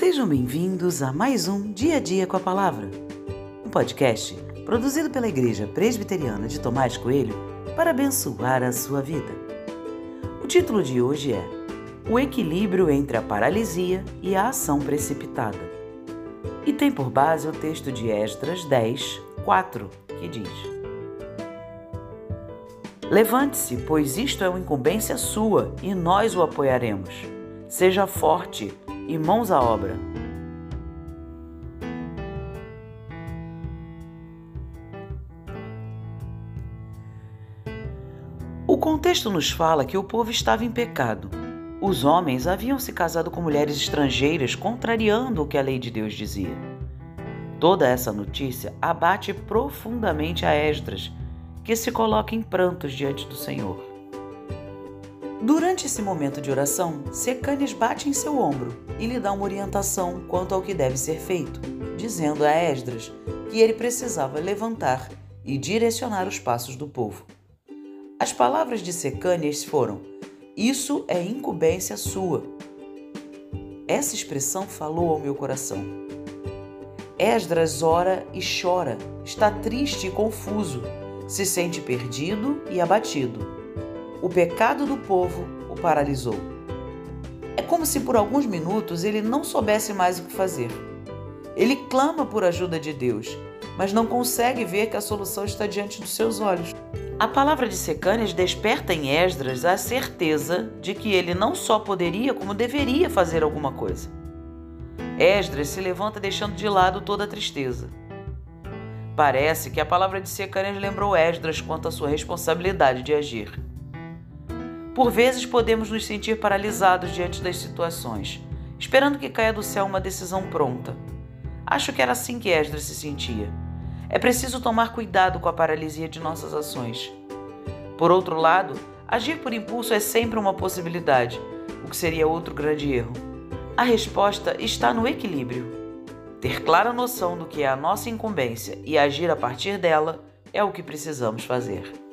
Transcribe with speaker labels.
Speaker 1: Sejam bem-vindos a mais um Dia a Dia com a Palavra, um podcast produzido pela Igreja Presbiteriana de Tomás Coelho para abençoar a sua vida. O título de hoje é O equilíbrio entre a paralisia e a ação precipitada. E tem por base o texto de Esdras 10, 4, que diz: Levante-se, pois isto é uma incumbência sua e nós o apoiaremos. Seja forte e mãos à obra. O contexto nos fala que o povo estava em pecado. Os homens haviam se casado com mulheres estrangeiras, contrariando o que a lei de Deus dizia. Toda essa notícia abate profundamente a Esdras, que se coloca em prantos diante do Senhor. Durante esse momento de oração, Secânias bate em seu ombro e lhe dá uma orientação quanto ao que deve ser feito, dizendo a Esdras que ele precisava levantar e direcionar os passos do povo. As palavras de Secânias foram: Isso é incumbência sua. Essa expressão falou ao meu coração. Esdras ora e chora, está triste e confuso, se sente perdido e abatido o pecado do povo o paralisou. É como se por alguns minutos ele não soubesse mais o que fazer. Ele clama por ajuda de Deus, mas não consegue ver que a solução está diante dos seus olhos. A palavra de Secânias desperta em Esdras a certeza de que ele não só poderia, como deveria fazer alguma coisa. Esdras se levanta deixando de lado toda a tristeza. Parece que a palavra de Secânias lembrou Esdras quanto à sua responsabilidade de agir. Por vezes podemos nos sentir paralisados diante das situações, esperando que caia do céu uma decisão pronta. Acho que era assim que Esdras se sentia. É preciso tomar cuidado com a paralisia de nossas ações. Por outro lado, agir por impulso é sempre uma possibilidade, o que seria outro grande erro. A resposta está no equilíbrio. Ter clara noção do que é a nossa incumbência e agir a partir dela é o que precisamos fazer.